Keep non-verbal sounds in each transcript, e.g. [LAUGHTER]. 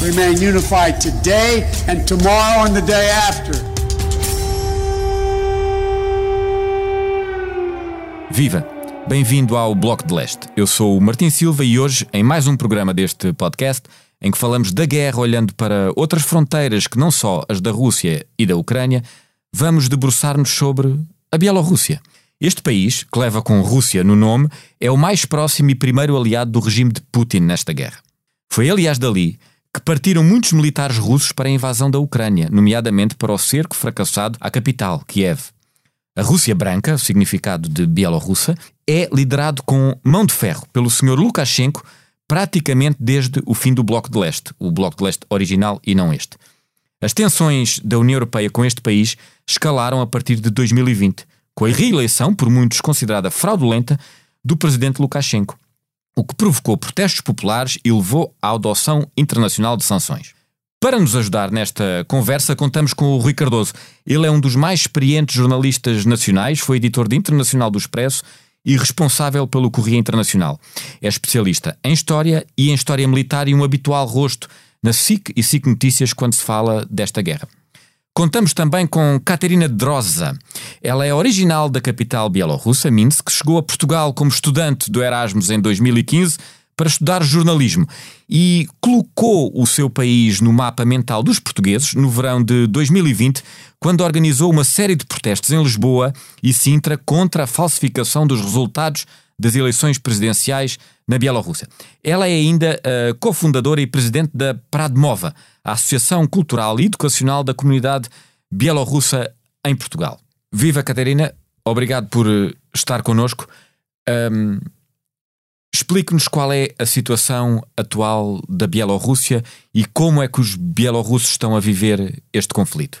remain unified today and tomorrow and the day after. Viva! Bem-vindo ao Bloco de Leste. Eu sou o Martim Silva e hoje, em mais um programa deste podcast, em que falamos da guerra olhando para outras fronteiras que não só as da Rússia e da Ucrânia, vamos debruçar-nos sobre a Bielorrússia. Este país, que leva com Rússia no nome, é o mais próximo e primeiro aliado do regime de Putin nesta guerra. Foi, aliás, dali que partiram muitos militares russos para a invasão da Ucrânia, nomeadamente para o cerco fracassado à capital, Kiev. A Rússia Branca, o significado de Bielorrussa, é liderado com mão de ferro pelo Sr. Lukashenko praticamente desde o fim do Bloco de Leste, o Bloco de Leste original e não este. As tensões da União Europeia com este país escalaram a partir de 2020, com a reeleição, por muitos considerada fraudulenta, do presidente Lukashenko, o que provocou protestos populares e levou à adoção internacional de sanções. Para nos ajudar nesta conversa, contamos com o Rui Cardoso. Ele é um dos mais experientes jornalistas nacionais, foi editor de Internacional do Expresso e responsável pelo Correio Internacional. É especialista em História e em História Militar e um habitual rosto na SIC e SIC Notícias quando se fala desta guerra. Contamos também com Katerina Droza. Ela é original da capital bielorrussa, Minsk, chegou a Portugal como estudante do Erasmus em 2015 para estudar jornalismo e colocou o seu país no mapa mental dos portugueses no verão de 2020, quando organizou uma série de protestos em Lisboa e Sintra contra a falsificação dos resultados das eleições presidenciais na Bielorrússia. Ela é ainda a cofundadora e presidente da Pradmova, a Associação Cultural e Educacional da Comunidade Bielorrussa em Portugal. Viva Catarina, obrigado por eh, estar connosco. Um, Explique-nos qual é a situação atual da Bielorrússia e como é que os bielorrussos estão a viver este conflito.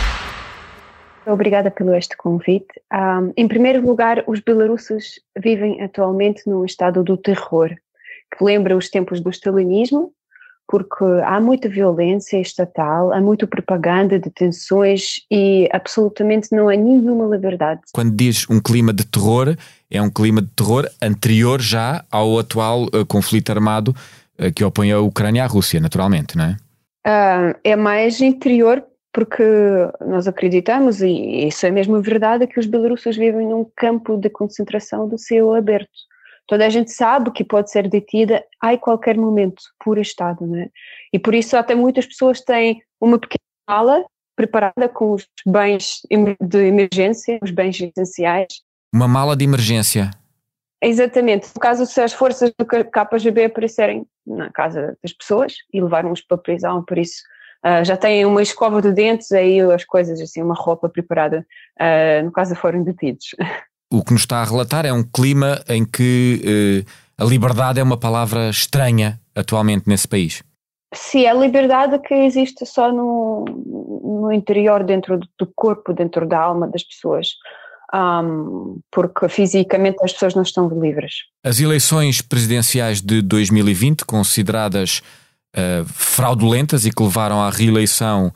Obrigada pelo este convite. Um, em primeiro lugar, os belarussos vivem atualmente num estado do terror, que lembra os tempos do stalinismo, porque há muita violência estatal, há muita propaganda, detenções e absolutamente não há nenhuma liberdade. Quando diz um clima de terror, é um clima de terror anterior já ao atual uh, conflito armado uh, que opõe a Ucrânia à Rússia, naturalmente, não é? Uh, é mais interior porque nós acreditamos, e isso é mesmo verdade, que os belarussos vivem num campo de concentração do céu aberto toda a gente sabe que pode ser detida a qualquer momento por Estado, né? E por isso até muitas pessoas têm uma pequena mala preparada com os bens de emergência, os bens essenciais. Uma mala de emergência. Exatamente. No caso, se as forças do KGB aparecerem na casa das pessoas e levaram-os para a prisão, por isso uh, já têm uma escova de dentes, aí as coisas, assim, uma roupa preparada, uh, no caso foram detidos. o que nos está a relatar é um clima em que eh, a liberdade é uma palavra estranha atualmente nesse país. Sim, a liberdade que existe só no, no interior, dentro do corpo, dentro da alma das pessoas. Um, porque fisicamente as pessoas não estão livres. As eleições presidenciais de 2020, consideradas uh, fraudulentas e que levaram à reeleição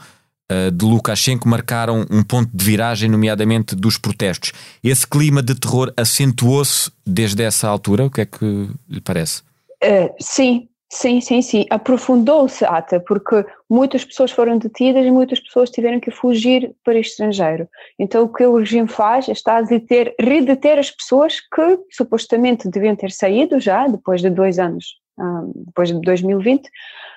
uh, de Lukashenko marcaram um ponto de viragem, nomeadamente dos protestos. Esse clima de terror acentuou-se desde essa altura? O que é que lhe parece? Uh, sim, Sim, sim, sim. Aprofundou-se até, porque muitas pessoas foram detidas e muitas pessoas tiveram que fugir para o estrangeiro. Então, o que o regime faz é está a deter, redeter as pessoas que supostamente deviam ter saído já, depois de dois anos, depois de 2020,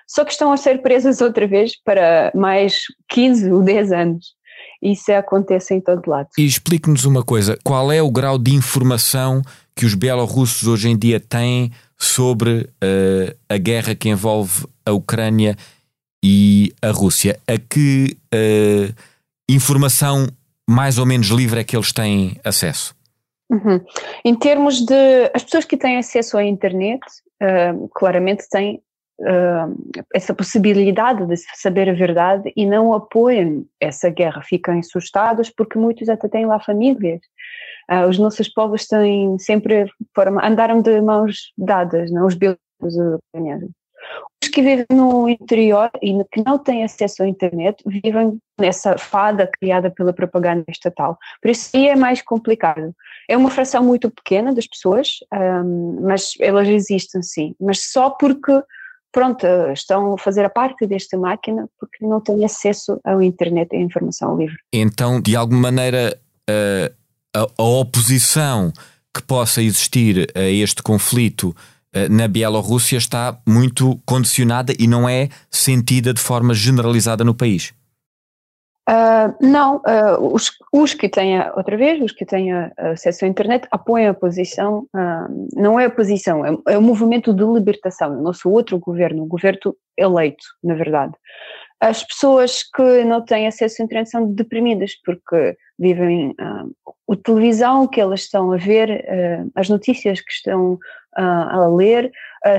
só que estão a ser presas outra vez para mais 15 ou 10 anos. isso acontece em todo lado. E explique-nos uma coisa: qual é o grau de informação que os bielorrussos hoje em dia têm sobre uh, a guerra que envolve a Ucrânia e a Rússia? A que uh, informação mais ou menos livre é que eles têm acesso? Uhum. Em termos de. As pessoas que têm acesso à internet, claramente têm uh, essa possibilidade de saber a verdade e não apoiam essa guerra, ficam assustados porque muitos até têm lá famílias. Uh, os nossos povos têm sempre andaram de mãos dadas, não? os bielorrussos ucranianos. Que vivem no interior e que não têm acesso à internet vivem nessa fada criada pela propaganda estatal. Por isso aí é mais complicado. É uma fração muito pequena das pessoas, um, mas elas existem sim. Mas só porque, pronto, estão a fazer a parte desta máquina porque não têm acesso à internet e à informação livre. Então, de alguma maneira, a, a oposição que possa existir a este conflito na Bielorrússia está muito condicionada e não é sentida de forma generalizada no país. Uh, não, uh, os, os, que têm, outra vez, os que têm acesso à internet apoiam a posição, uh, não é a posição, é, é o movimento de libertação, é o nosso outro governo, o governo eleito, na verdade. As pessoas que não têm acesso à internet são deprimidas porque vivem a televisão que elas estão a ver, as notícias que estão a ler,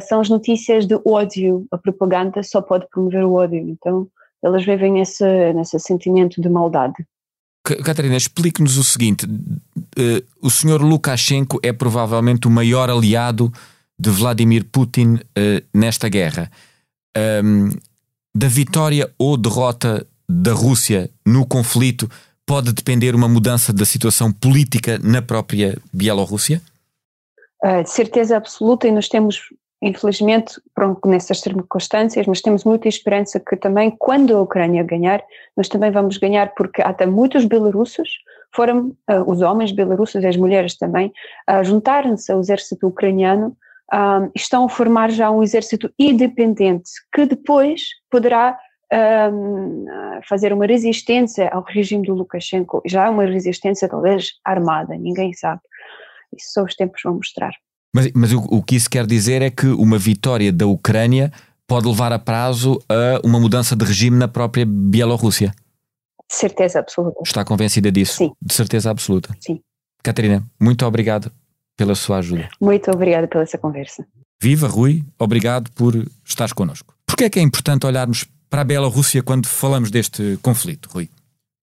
são as notícias de ódio, a propaganda só pode promover o ódio, então elas vivem esse, nesse sentimento de maldade. Catarina, explique-nos o seguinte: uh, o senhor Lukashenko é provavelmente o maior aliado de Vladimir Putin uh, nesta guerra. Um, da vitória ou derrota da Rússia no conflito pode depender uma mudança da situação política na própria Bielorrússia? Uh, de certeza absoluta, e nós temos infelizmente, pronto, nessas circunstâncias, mas temos muita esperança que também, quando a Ucrânia ganhar, nós também vamos ganhar, porque até muitos belorussos foram, uh, os homens belorussos e as mulheres também, uh, juntaram-se ao exército ucraniano, uh, estão a formar já um exército independente, que depois poderá fazer uma resistência ao regime do Lukashenko, já uma resistência talvez armada, ninguém sabe. Isso só os tempos vão mostrar. Mas, mas o, o que isso quer dizer é que uma vitória da Ucrânia pode levar a prazo a uma mudança de regime na própria Bielorrússia. De certeza absoluta. Está convencida disso? Sim. De certeza absoluta. Sim. Catarina, muito obrigado pela sua ajuda. Muito obrigada pela essa conversa. Viva Rui, obrigado por estares connosco. Porquê é que é importante olharmos para a Bielorrússia quando falamos deste conflito, Rui?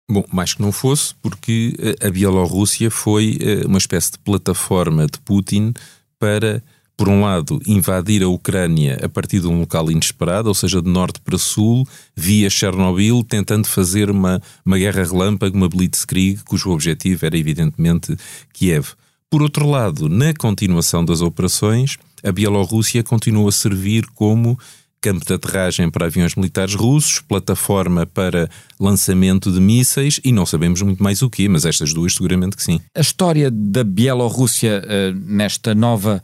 Bom, mais que não fosse, porque eh, a Bielorrússia foi eh, uma espécie de plataforma de Putin para, por um lado, invadir a Ucrânia a partir de um local inesperado, ou seja, de norte para sul, via Chernobyl, tentando fazer uma, uma guerra relâmpago, uma blitzkrieg, cujo objetivo era, evidentemente, Kiev. Por outro lado, na continuação das operações, a Bielorrússia continua a servir como campo de aterragem para aviões militares russos, plataforma para lançamento de mísseis e não sabemos muito mais o que, mas estas duas seguramente que sim. A história da Bielorrússia uh, nesta nova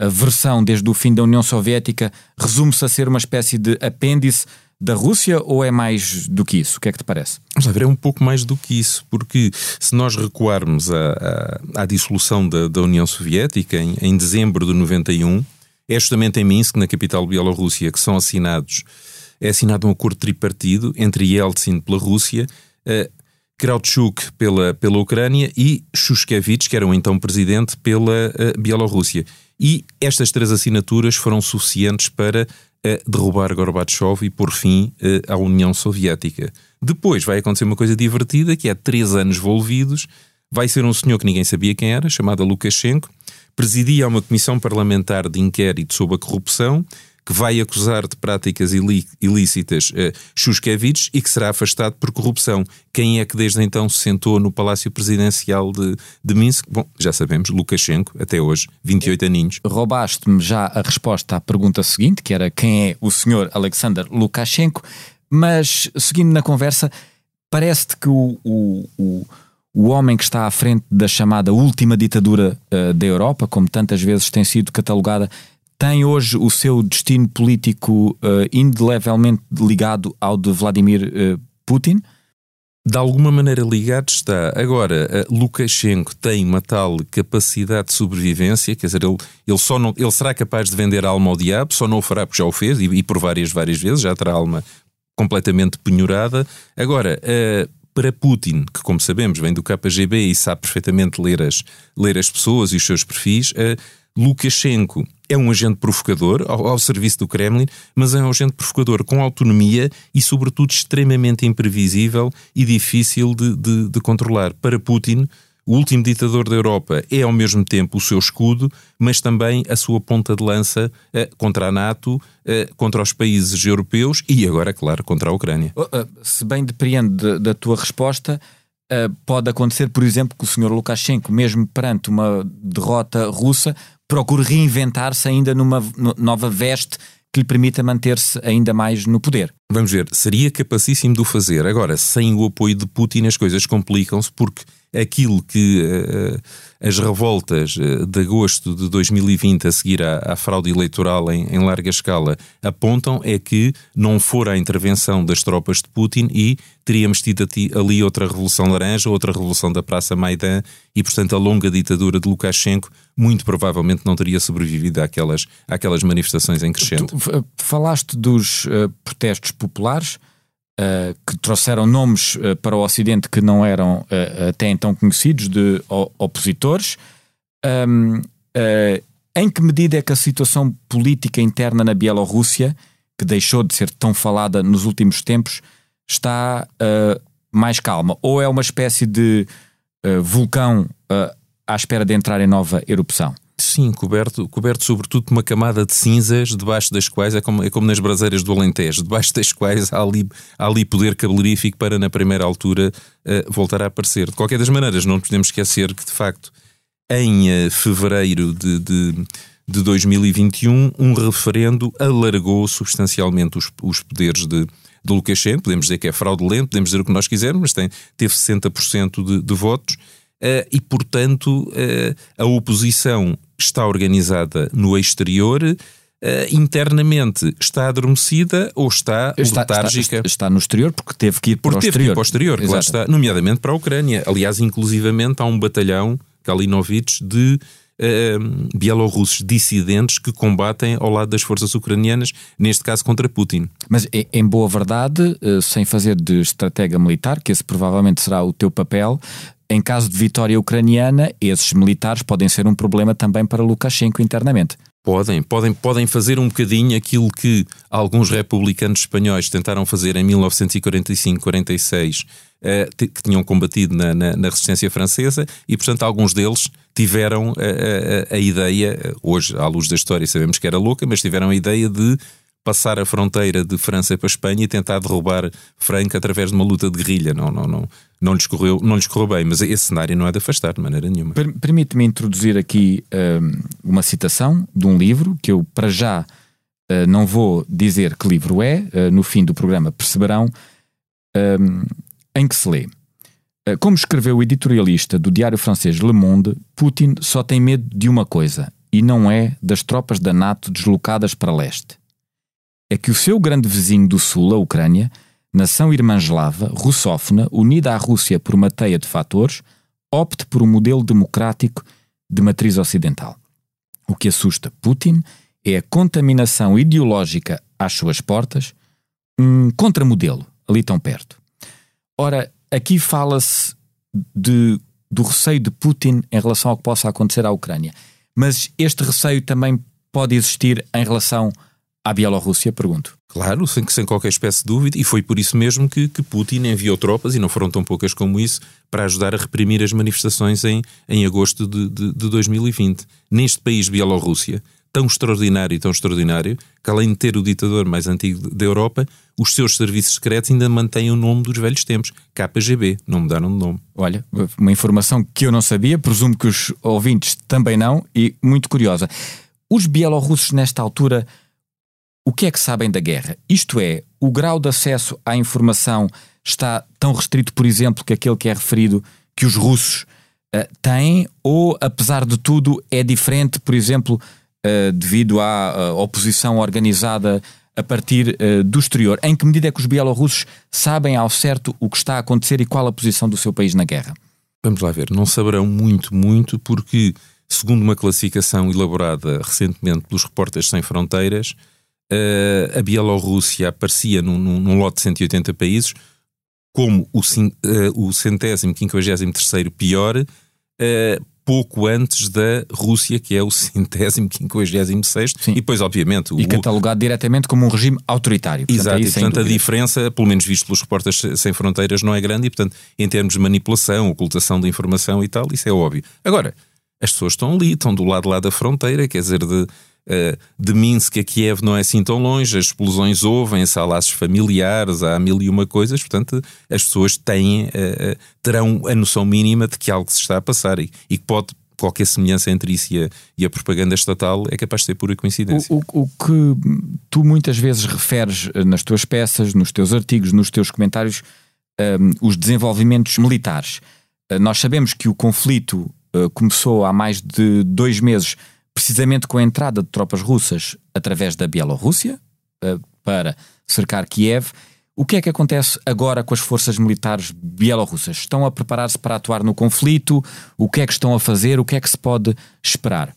uh, versão desde o fim da União Soviética resume-se a ser uma espécie de apêndice da Rússia ou é mais do que isso? O que é que te parece? Vamos ver, é um pouco mais do que isso, porque se nós recuarmos à, à, dissolução da, da, União Soviética em, em dezembro de 91, é justamente em Minsk, na capital bielorrússia, que são assinados, é assinado um acordo tripartido entre Yeltsin pela Rússia, uh, Krautchuk pela, pela Ucrânia e Shushkevich, que era o então presidente, pela uh, Bielorrússia. E estas três assinaturas foram suficientes para uh, derrubar Gorbachev e pôr fim uh, à União Soviética. Depois vai acontecer uma coisa divertida, que é três anos envolvidos, vai ser um senhor que ninguém sabia quem era, chamado Lukashenko, presidia uma comissão parlamentar de inquérito sobre a corrupção que vai acusar de práticas ilícitas uh, e que será afastado por corrupção. Quem é que desde então se sentou no Palácio Presidencial de, de Minsk? Bom, já sabemos, Lukashenko, até hoje, 28 aninhos. Roubaste-me já a resposta à pergunta seguinte, que era quem é o senhor Alexander Lukashenko, mas seguindo na conversa, parece-te que o, o, o o homem que está à frente da chamada última ditadura uh, da Europa, como tantas vezes tem sido catalogada, tem hoje o seu destino político uh, indelevelmente ligado ao de Vladimir uh, Putin? de alguma maneira ligado está. Agora, Lukashenko tem uma tal capacidade de sobrevivência, quer dizer, ele, ele, só não, ele será capaz de vender a alma ao diabo, só não o fará porque já o fez e, e por várias, várias vezes, já terá a alma completamente penhorada. Agora, uh, para Putin, que como sabemos vem do KGB e sabe perfeitamente ler as, ler as pessoas e os seus perfis, Lukashenko é um agente provocador ao, ao, serviço do Kremlin, mas é um agente provocador com autonomia e, sobretudo, extremamente imprevisível e difícil de, de, de controlar. Para Putin, o último ditador da Europa é ao mesmo tempo o seu escudo, mas também a sua ponta de lança eh, contra a NATO, eh, contra os países europeus e agora, claro, contra a Ucrânia. Oh, eh, se bem depreende da tua resposta, pode acontecer, por exemplo, que o senhor Lukashenko, mesmo perante uma derrota russa, procure reinventar-se ainda numa nova veste que lhe permita manter-se ainda mais no poder. Vamos ver, seria capacíssimo de o fazer. Agora, sem o apoio de Putin, as coisas complicam-se porque aquilo que uh, as revoltas uh, de agosto de 2020, a seguir à, à fraude eleitoral em, em, larga escala, apontam é que não fora a intervenção das tropas de Putin e teríamos tido ali outra Revolução Laranja, outra Revolução da Praça Maidan e, portanto, a longa ditadura de Lukashenko muito provavelmente não teria sobrevivido àquelas, àquelas manifestações em crescente. Tu, falaste dos uh, protestos populares uh, que trouxeram nomes uh, para o Ocidente que não eram uh, até então conhecidos de opositores. Um, em que medida é que a situação política interna na Bielorrússia, que deixou de ser tão falada nos últimos tempos, está mais calma? Ou é uma espécie de vulcão à espera de entrar em nova erupção? Sim, coberto, coberto sobretudo por uma camada de cinzas, debaixo das quais, é como, é como nas braseiras do Alentejo, debaixo das quais há ali, há ali poder cabeleirífico para, na primeira altura, uh, voltar a aparecer. De qualquer das maneiras, não podemos esquecer que, de facto, em uh, fevereiro de, de, de 2021, um referendo alargou substancialmente os, os poderes de, de Lukashenko. Podemos dizer que é fraudulento, podemos dizer o que nós quisermos, mas tem, teve 60% de, de votos. Uh, e, portanto, uh, a oposição está organizada no exterior, uh, internamente está adormecida ou está, está letárgica? Está, está, no exterior porque teve que ir para porque o exterior. para o exterior, claro está, nomeadamente para a Ucrânia. Aliás, inclusivamente há um batalhão, Kalinovich, de uh, bielorrussos dissidentes que combatem ao lado das forças ucranianas, neste caso contra Putin. Mas em boa verdade, sem fazer de estratega militar, que esse provavelmente será o teu papel, em caso de vitória ucraniana, esses militares podem ser um problema também para Lukashenko internamente. Podem, podem, podem fazer um bocadinho aquilo que alguns republicanos espanhóis tentaram fazer em 1945-46, eh, que tinham combatido na, na, na, resistência francesa, e portanto alguns deles tiveram a, a, a, ideia, hoje à luz da história sabemos que era louca, mas tiveram a ideia de passar a fronteira de França para a Espanha e tentar derrubar Franca através de uma luta de guerrilha. Não, não, não, não, lhes correu, não lhes correu bem, mas esse cenário não é de afastar de maneira nenhuma. Permite-me introduzir aqui um, uma citação de um livro que eu, para já, uh, não vou dizer que livro é, uh, no fim do programa perceberão, um, em que se lê. Uh, como escreveu o editorialista do diário francês Le Monde, Putin só tem medo de uma coisa, e não é das tropas da NATO deslocadas para leste é que o seu grande vizinho do sul, a Ucrânia, nação irmã eslava, russófona, unida à Rússia por uma teia de fatores, opte por um modelo democrático de matriz ocidental. O que assusta Putin é a contaminação ideológica às suas portas, um contramodelo ali tão perto. Ora, aqui fala-se do receio de Putin em relação ao que possa acontecer à Ucrânia. Mas este receio também pode existir em relação à Bielorrússia, pergunto. Claro, sem, sem qualquer espécie de dúvida, e foi por isso mesmo que, que Putin enviou tropas, e não foram tão poucas como isso, para ajudar a reprimir as manifestações em, em agosto de, de, de 2020. Neste país, Bielorrússia, tão extraordinário e tão extraordinário, que além de ter o ditador mais antigo da Europa, os seus serviços secretos ainda mantêm o nome dos velhos tempos, KGB, não mudaram de nome. Olha, uma informação que eu não sabia, presumo que os ouvintes também não, e muito curiosa. Os bielorrussos, nesta altura, o que é que sabem da guerra? Isto é, o grau de acesso à informação está tão restrito, por exemplo, que aquele que é referido que os russos uh, têm, ou apesar de tudo é diferente, por exemplo, uh, devido à uh, oposição organizada a partir do exterior. Em que medida é que os bielorrussos sabem ao certo o que está a acontecer e qual a posição do seu país na guerra? Vamos lá ver. Não saberão muito, muito, porque, segundo uma classificação elaborada recentemente pelos Repórteres Sem Fronteiras, uh, a Bielorrússia aparecia num, num, num, lote de 180 países como o, uh, o centésimo, quinquagésimo terceiro pior, pouco antes da Rússia, que é o centésimo, quinquagésimo sexto, e depois, obviamente... E o... catalogado diretamente como um regime autoritário. Portanto, Exato, aí, e, portanto a diferença, pelo menos visto pelos Repórteres Sem Fronteiras, não é grande e, portanto, em termos de manipulação, ocultação de informação e tal, isso é óbvio. Agora, as pessoas estão ali, estão do lado lá da fronteira, quer dizer, de, de Minsk a Kiev não é assim tão longe, as explosões ouvem-se, há laços familiares, há mil e uma coisas, portanto as pessoas têm, eh, eh, terão a noção mínima de que algo se está a passar e, que pode qualquer semelhança entre isso e a, e a, propaganda estatal é capaz de ser pura coincidência. O, o, o, que tu muitas vezes referes nas tuas peças, nos teus artigos, nos teus comentários, um, os desenvolvimentos militares. Nós sabemos que o conflito uh, começou há mais de dois meses precisamente com a entrada de tropas russas através da Bielorrússia uh, para cercar Kiev. O que é que acontece agora com as forças militares bielorrussas? Estão a preparar-se para atuar no conflito? O que é que estão a fazer? O que é que se pode esperar?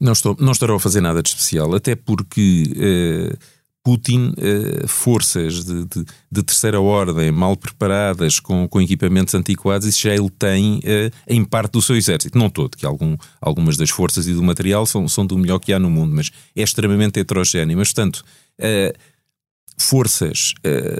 Não, estou, não estarão a fazer nada de especial, até porque uh, Putin, uh, forças de, de, de, terceira ordem, mal preparadas, com, com equipamentos antiquados, isso já ele tem uh, em parte do seu exército. Não todo, que algum, algumas das forças e do material são, são do melhor que há no mundo, mas é extremamente heterogéneo. Mas, portanto, uh, forças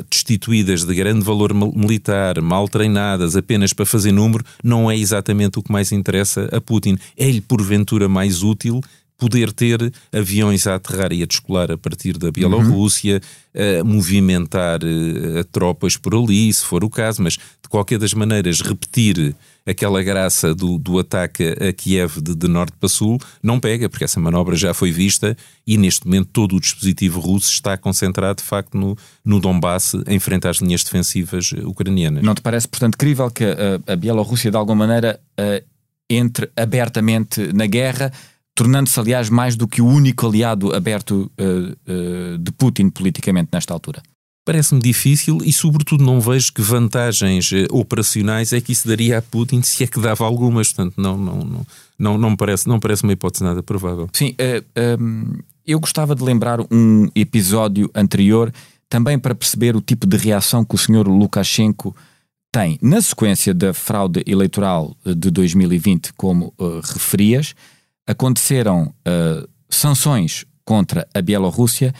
destituídas de grande valor militar, mal treinadas, apenas para fazer número, não é exatamente o que mais interessa a Putin. É-lhe, porventura, mais útil poder ter aviões a aterrar e a descolar a partir da Bielorrússia, uhum. movimentar uh, tropas por ali, se for o caso, mas de qualquer das maneiras repetir aquela graça do, do ataque a Kiev de, de, norte para sul não pega, porque essa manobra já foi vista e neste momento todo o dispositivo russo está concentrado de facto no, no Donbass em frente às linhas defensivas ucranianas. Não te parece, portanto, crível que a, a Bielorrússia de alguma maneira uh, entre abertamente na guerra? Tornando-se, aliás, mais do que o único aliado aberto uh, uh, de Putin politicamente nesta altura? Parece-me difícil e, sobretudo, não vejo que vantagens uh, operacionais é que isso daria a Putin, se é que dava algumas. Portanto, não, não, não, não, não, me, parece, não parece uma hipótese nada provável. Sim, um, eu gostava de lembrar um episódio anterior, também para perceber o tipo de reação que o senhor Lukashenko tem na sequência da fraude eleitoral de 2020, como referias aconteceram uh, sanções contra a Bielorrússia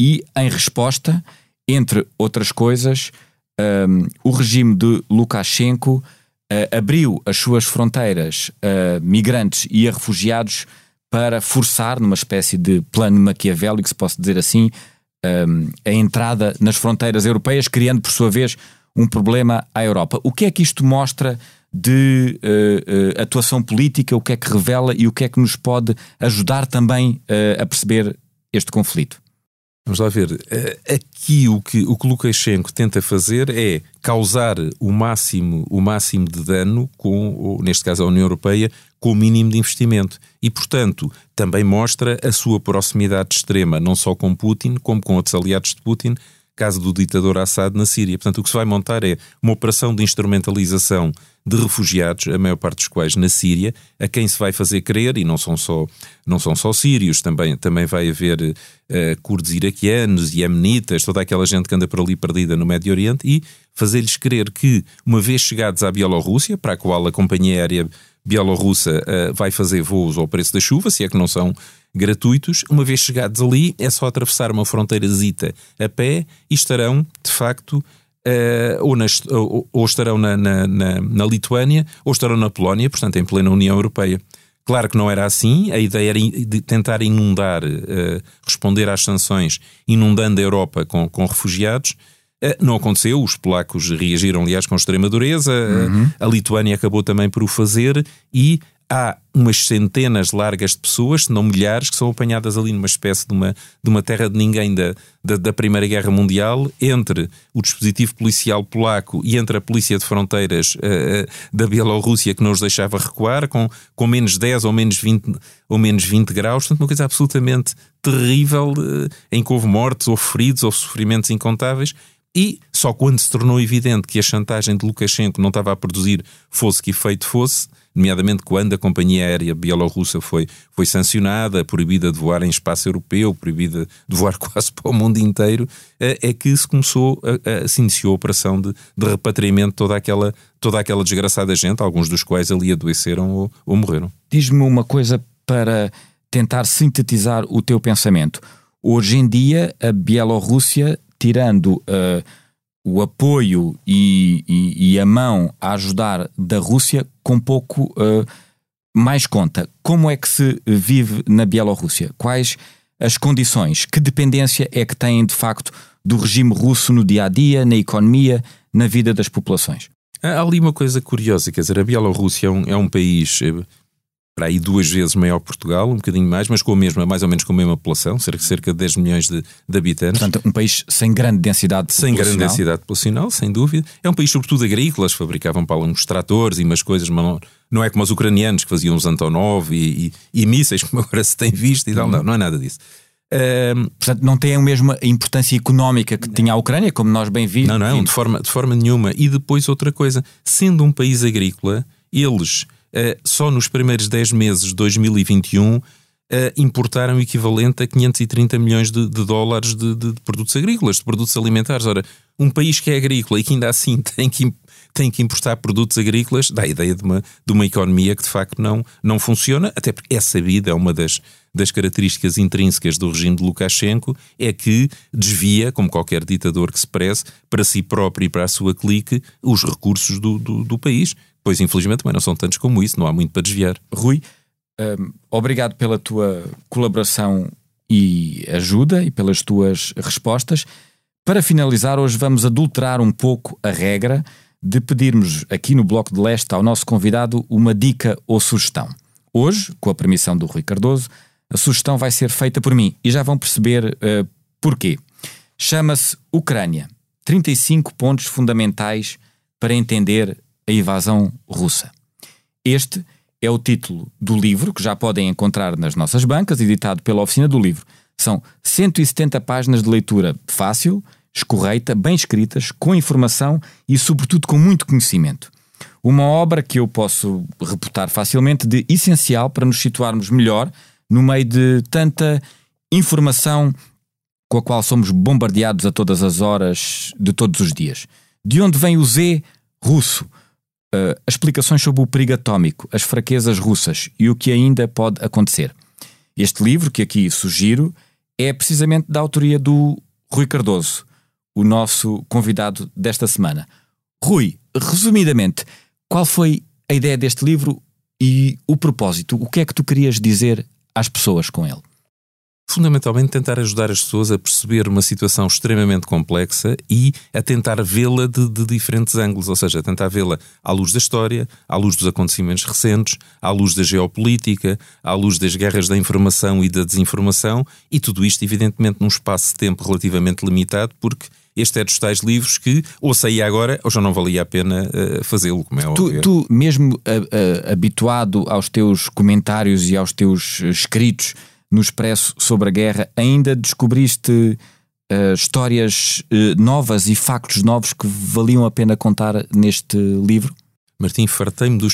e, em resposta, entre outras coisas, um, o regime de Lukashenko uh, abriu as suas fronteiras a migrantes e a refugiados para forçar, numa espécie de plano maquiavélico, se posso dizer assim, um, a entrada nas fronteiras europeias, criando, por sua vez, um problema à Europa. O que é que isto mostra de uh, uh, atuação política, o que é que revela e o que é que nos pode ajudar também uh, a perceber este conflito? Vamos lá ver. Aqui o que, o Lukashenko tenta fazer é causar o máximo, o máximo de dano, com, neste caso a União Europeia, com o mínimo de investimento. E, portanto, também mostra a sua proximidade extrema, não só com Putin, como com outros aliados de Putin, caso do ditador Assad na Síria. Portanto, o que se vai montar é uma operação de instrumentalização de refugiados, a maior parte dos quais na Síria, a quem se vai fazer crer, e não são só, não são só sírios, também, também vai haver uh, curdos iraquianos, iemenitas, toda aquela gente que anda por ali perdida no Médio Oriente, e fazer-lhes crer que, uma vez chegados à Bielorrússia, para a qual a companhia aérea bielorrussa uh, vai fazer voos ao preço da chuva, se é que não são gratuitos, uma vez chegados ali, é só atravessar uma fronteira zita a pé e estarão, de facto, Uh, ou, nas, ou, ou, estarão na, na, na, na, Lituânia ou estarão na Polónia, portanto, em plena União Europeia. Claro que não era assim, a ideia era de tentar inundar, uh, responder às sanções, inundando a Europa com, com refugiados. Uh, não aconteceu, os polacos reagiram, aliás, com extrema dureza, uhum. a Lituânia acabou também por o fazer e há umas centenas largas de pessoas, se não milhares, que são apanhadas ali numa espécie de uma, de uma terra de ninguém da, da, da, Primeira Guerra Mundial, entre o dispositivo policial polaco e entre a polícia de fronteiras uh, da Bielorrússia que não os deixava recuar, com, com menos 10 ou menos 20, ou menos 20 graus. Portanto, uma coisa absolutamente terrível, uh, em que houve mortes ou feridos ou sofrimentos incontáveis. E só quando se tornou evidente que a chantagem de Lukashenko não estava a produzir fosse que efeito fosse, nomeadamente quando a companhia aérea bielorrussa foi, foi sancionada, proibida de voar em espaço europeu, proibida de voar [LAUGHS] quase para o mundo inteiro, é, é que se começou, a, a, se iniciou a operação de, de repatriamento de toda aquela, toda aquela desgraçada gente, alguns dos quais ali adoeceram ou, ou morreram. Diz-me uma coisa para tentar sintetizar o teu pensamento. Hoje em dia, a Bielorrússia, tirando uh, o apoio e, e, e, a mão a ajudar da Rússia com pouco uh, mais conta. Como é que se vive na Bielorrússia? Quais as condições? Que dependência é que têm de facto do regime russo no dia a dia, na economia, na vida das populações? Há ali uma coisa curiosa, quer dizer, a Bielorrússia é um, é um país eh, para aí duas vezes maior que Portugal, um bocadinho mais, mas com a mesma, mais ou menos com a mesma população, cerca, cerca de 10 milhões de, de habitantes. Portanto, um país sem grande densidade Sem grande densidade populacional, sem dúvida. É um país sobretudo agrícolas, fabricavam para uns tratores e umas coisas, mas não, não é como os ucranianos que faziam os Antonov e, e, e mísseis, [LAUGHS] como agora se tem visto e tal, não, não é nada disso. Um, Portanto, não tem a mesma importância económica que tinha a Ucrânia, como nós bem vimos. Não, não, de forma, de forma nenhuma. E depois outra coisa, sendo um país agrícola, eles só nos primeiros 10 meses de 2021 uh, importaram o equivalente a 530 milhões de, de dólares de, de, de, produtos agrícolas, de produtos alimentares. Ora, um país que é agrícola e que ainda assim [LAUGHS] tem que, tem que importar produtos agrícolas, dá a ideia de uma, de uma economia que de facto não, não funciona, até porque é sabida, é uma das, das características intrínsecas do regime de Lukashenko, é que desvia, como qualquer ditador que se preze, para si próprio e para a sua clique, os recursos do, do, do país. Pois, infelizmente, também não são tantos como isso, não há muito para desviar. Rui, um, obrigado pela tua colaboração e ajuda e pelas tuas respostas. Para finalizar, hoje vamos adulterar um pouco a regra de pedirmos aqui no Bloco de Leste ao nosso convidado uma dica ou sugestão. Hoje, com a permissão do Rui Cardoso, a sugestão vai ser feita por mim e já vão perceber uh, porquê. Chama-se Ucrânia. 35 pontos fundamentais para entender a invasão russa. Este é o título do livro que já podem encontrar nas nossas bancas, editado pela Oficina do Livro. São 170 páginas de leitura fácil, escorreita, bem escritas, com informação e, sobretudo, com muito conhecimento. Uma obra que eu posso reputar facilmente de essencial para nos situarmos melhor no meio de tanta informação com a qual somos bombardeados a todas as horas de todos os dias. De onde vem o Z russo? Uh, explicações sobre o perigo atómico, as fraquezas russas e o que ainda pode acontecer. Este livro, que aqui sugiro, é precisamente da autoria do Rui Cardoso, o nosso convidado desta semana. Rui, resumidamente, qual foi a ideia deste livro e o propósito? O que é que tu querias dizer às pessoas com ele? Fundamentalmente tentar ajudar as pessoas a perceber uma situação extremamente complexa e a tentar vê-la de, de, diferentes ângulos, ou seja, a tentar vê-la à luz da história, à luz dos acontecimentos recentes, à luz da geopolítica, à luz das guerras da informação e da desinformação, e tudo isto, evidentemente, num espaço de tempo relativamente limitado, porque este é dos tais livros que ou saía agora ou já não valia a pena uh, fazê-lo, como é tu, óbvio. Tu, mesmo uh, uh, habituado aos teus comentários e aos teus escritos, no Expresso sobre a guerra, ainda descobriste uh, histórias uh, novas e factos novos que valiam a pena contar neste livro? Martim, fartei-me de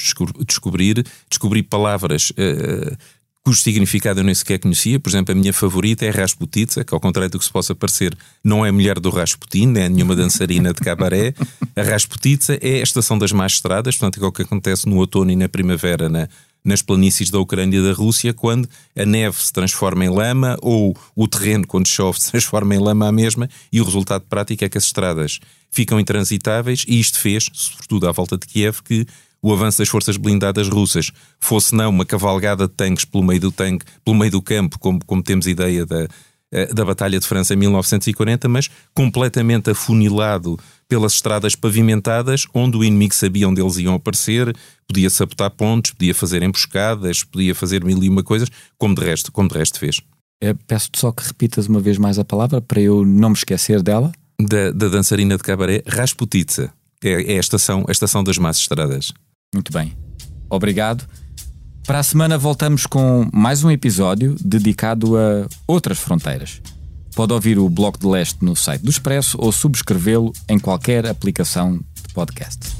descobrir, descobri palavras uh, cujo significado eu nem sequer conhecia. Por exemplo, a minha favorita é Rasputitsa, que ao contrário do que se possa parecer, não é mulher do Rasputin, nem é nenhuma dançarina de cabaré. A Rasputitsa é a estação das más estradas, portanto, é o que acontece no outono e na primavera na, nas planícies da Ucrânia e da Rússia, quando a neve se transforma em lama ou o terreno, quando chove, [LAUGHS] se transforma em lama à mesma, e o resultado prático é que as estradas ficam intransitáveis, e isto fez, sobretudo à volta de Kiev, que o avanço das forças blindadas russas fosse não uma cavalgada de tanques pelo meio do tanque, pelo meio do campo, como, como temos ideia da, da Batalha de França em 1940, mas completamente afunilado pelas estradas pavimentadas, onde o inimigo sabia onde eles iam aparecer, podia sabotar pontes, podia fazer emboscadas, podia fazer mil e uma coisas, como de resto, como de resto fez. Peço-te só que repitas uma vez mais a palavra para eu não me esquecer dela. Da, da dançarina de cabaré Rasputitsa. É, é a, estação, a estação das más estradas. Muito bem. Obrigado. Para a semana voltamos com mais um episódio dedicado a outras fronteiras. Pode ouvir o Bloco de Leste no site do Expresso ou subscrevê-lo em qualquer aplicação de podcast.